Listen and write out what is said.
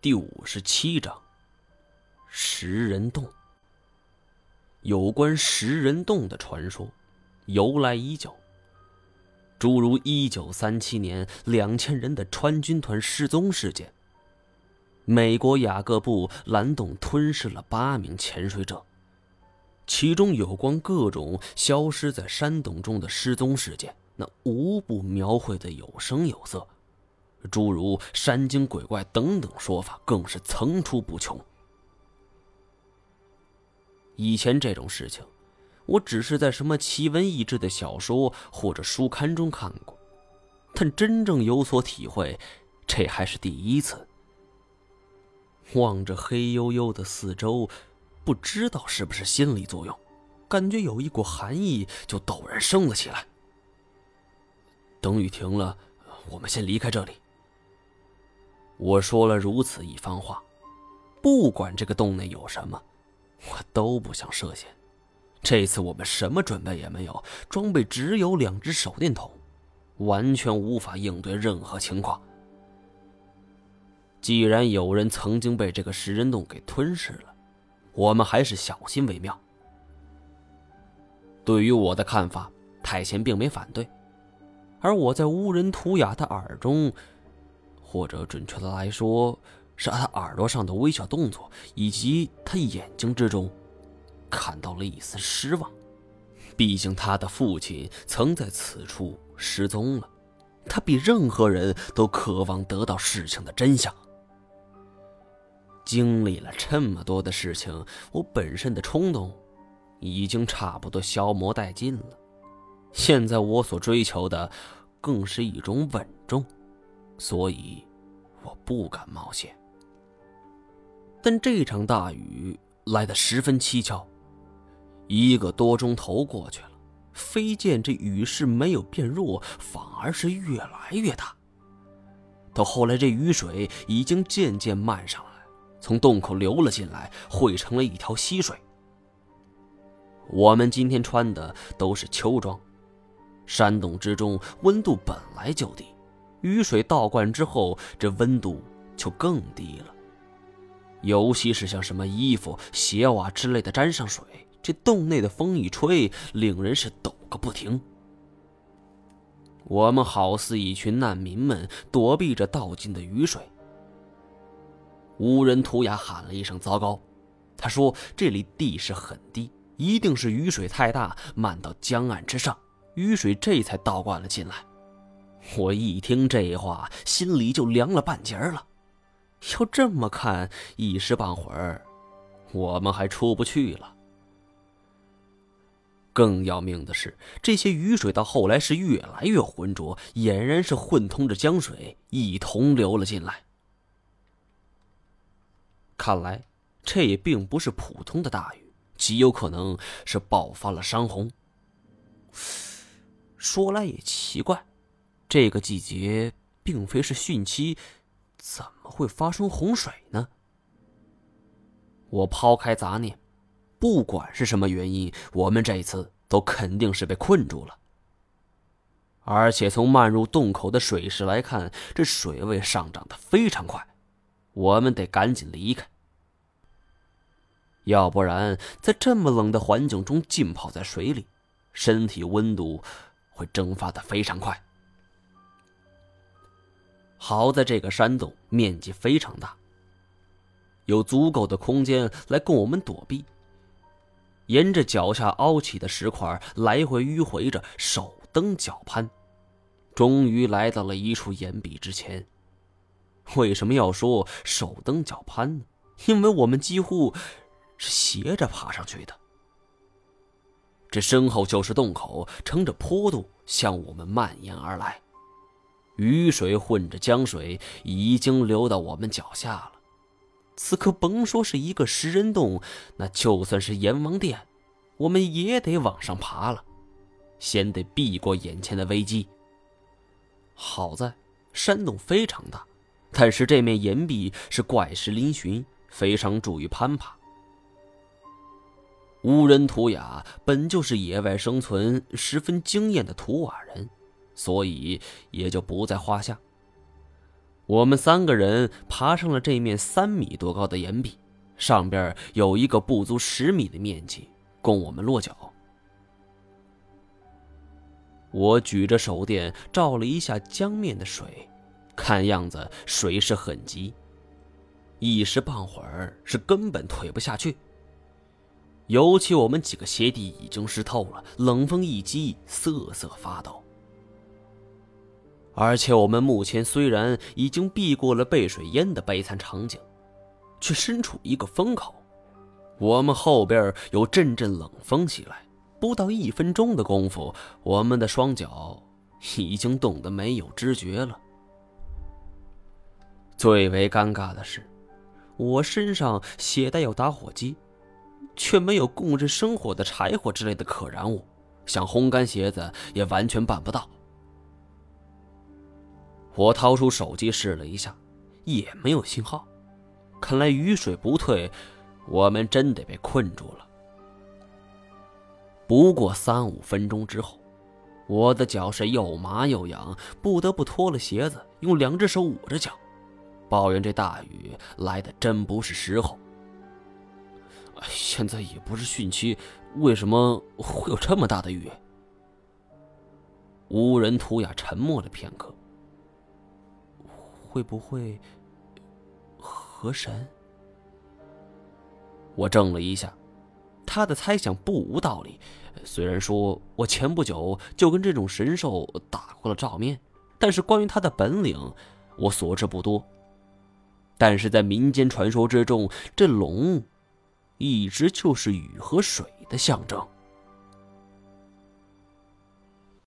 第五十七章：食人洞。有关食人洞的传说，由来已久。诸如一九三七年两千人的川军团失踪事件，美国雅各布蓝洞吞噬了八名潜水者，其中有关各种消失在山洞中的失踪事件，那无不描绘的有声有色。诸如山精鬼怪等等说法，更是层出不穷。以前这种事情，我只是在什么奇闻异志的小说或者书刊中看过，但真正有所体会，这还是第一次。望着黑黝黝的四周，不知道是不是心理作用，感觉有一股寒意就陡然升了起来。等雨停了，我们先离开这里。我说了如此一番话，不管这个洞内有什么，我都不想涉险。这次我们什么准备也没有，装备只有两只手电筒，完全无法应对任何情况。既然有人曾经被这个食人洞给吞噬了，我们还是小心为妙。对于我的看法，太贤并没反对，而我在乌人图雅的耳中。或者准确的来说，是他耳朵上的微小动作，以及他眼睛之中，看到了一丝失望。毕竟他的父亲曾在此处失踪了，他比任何人都渴望得到事情的真相。经历了这么多的事情，我本身的冲动已经差不多消磨殆尽了。现在我所追求的，更是一种稳重。所以，我不敢冒险。但这场大雨来得十分蹊跷，一个多钟头过去了，飞见这雨势没有变弱，反而是越来越大。到后来，这雨水已经渐渐漫上来，从洞口流了进来，汇成了一条溪水。我们今天穿的都是秋装，山洞之中温度本来就低。雨水倒灌之后，这温度就更低了。尤其是像什么衣服、鞋袜之类的沾上水，这洞内的风一吹，令人是抖个不停。我们好似一群难民们，躲避着倒进的雨水。无人图雅喊了一声：“糟糕！”他说：“这里地势很低，一定是雨水太大，漫到江岸之上，雨水这才倒灌了进来。”我一听这话，心里就凉了半截了。要这么看，一时半会儿，我们还出不去了。更要命的是，这些雨水到后来是越来越浑浊，俨然是混通着江水一同流了进来。看来，这也并不是普通的大雨，极有可能是爆发了山洪。说来也奇怪。这个季节并非是汛期，怎么会发生洪水呢？我抛开杂念，不管是什么原因，我们这次都肯定是被困住了。而且从漫入洞口的水势来看，这水位上涨的非常快，我们得赶紧离开，要不然在这么冷的环境中浸泡在水里，身体温度会蒸发的非常快。好在这个山洞面积非常大，有足够的空间来供我们躲避。沿着脚下凹起的石块来回迂回着，手蹬脚攀，终于来到了一处岩壁之前。为什么要说手蹬脚攀呢？因为我们几乎是斜着爬上去的。这身后就是洞口，乘着坡度向我们蔓延而来。雨水混着江水，已经流到我们脚下了。此刻甭说是一个食人洞，那就算是阎王殿，我们也得往上爬了，先得避过眼前的危机。好在山洞非常大，但是这面岩壁是怪石嶙峋，非常助于攀爬。乌人图雅本就是野外生存十分经验的图瓦人。所以也就不在话下。我们三个人爬上了这面三米多高的岩壁，上边有一个不足十米的面积，供我们落脚。我举着手电照了一下江面的水，看样子水势很急，一时半会儿是根本退不下去。尤其我们几个鞋底已经湿透了，冷风一击，瑟瑟发抖。而且我们目前虽然已经避过了被水淹的悲惨场景，却身处一个风口，我们后边有阵阵冷风袭来。不到一分钟的功夫，我们的双脚已经冻得没有知觉了。最为尴尬的是，我身上携带有打火机，却没有供着生火的柴火之类的可燃物，想烘干鞋子也完全办不到。我掏出手机试了一下，也没有信号。看来雨水不退，我们真得被困住了。不过三五分钟之后，我的脚是又麻又痒，不得不脱了鞋子，用两只手捂着脚，抱怨这大雨来的真不是时候。现在也不是汛期，为什么会有这么大的雨？无人图雅沉默了片刻，会不会河神？我怔了一下。他的猜想不无道理，虽然说我前不久就跟这种神兽打过了照面，但是关于他的本领，我所知不多。但是在民间传说之中，这龙一直就是雨和水的象征。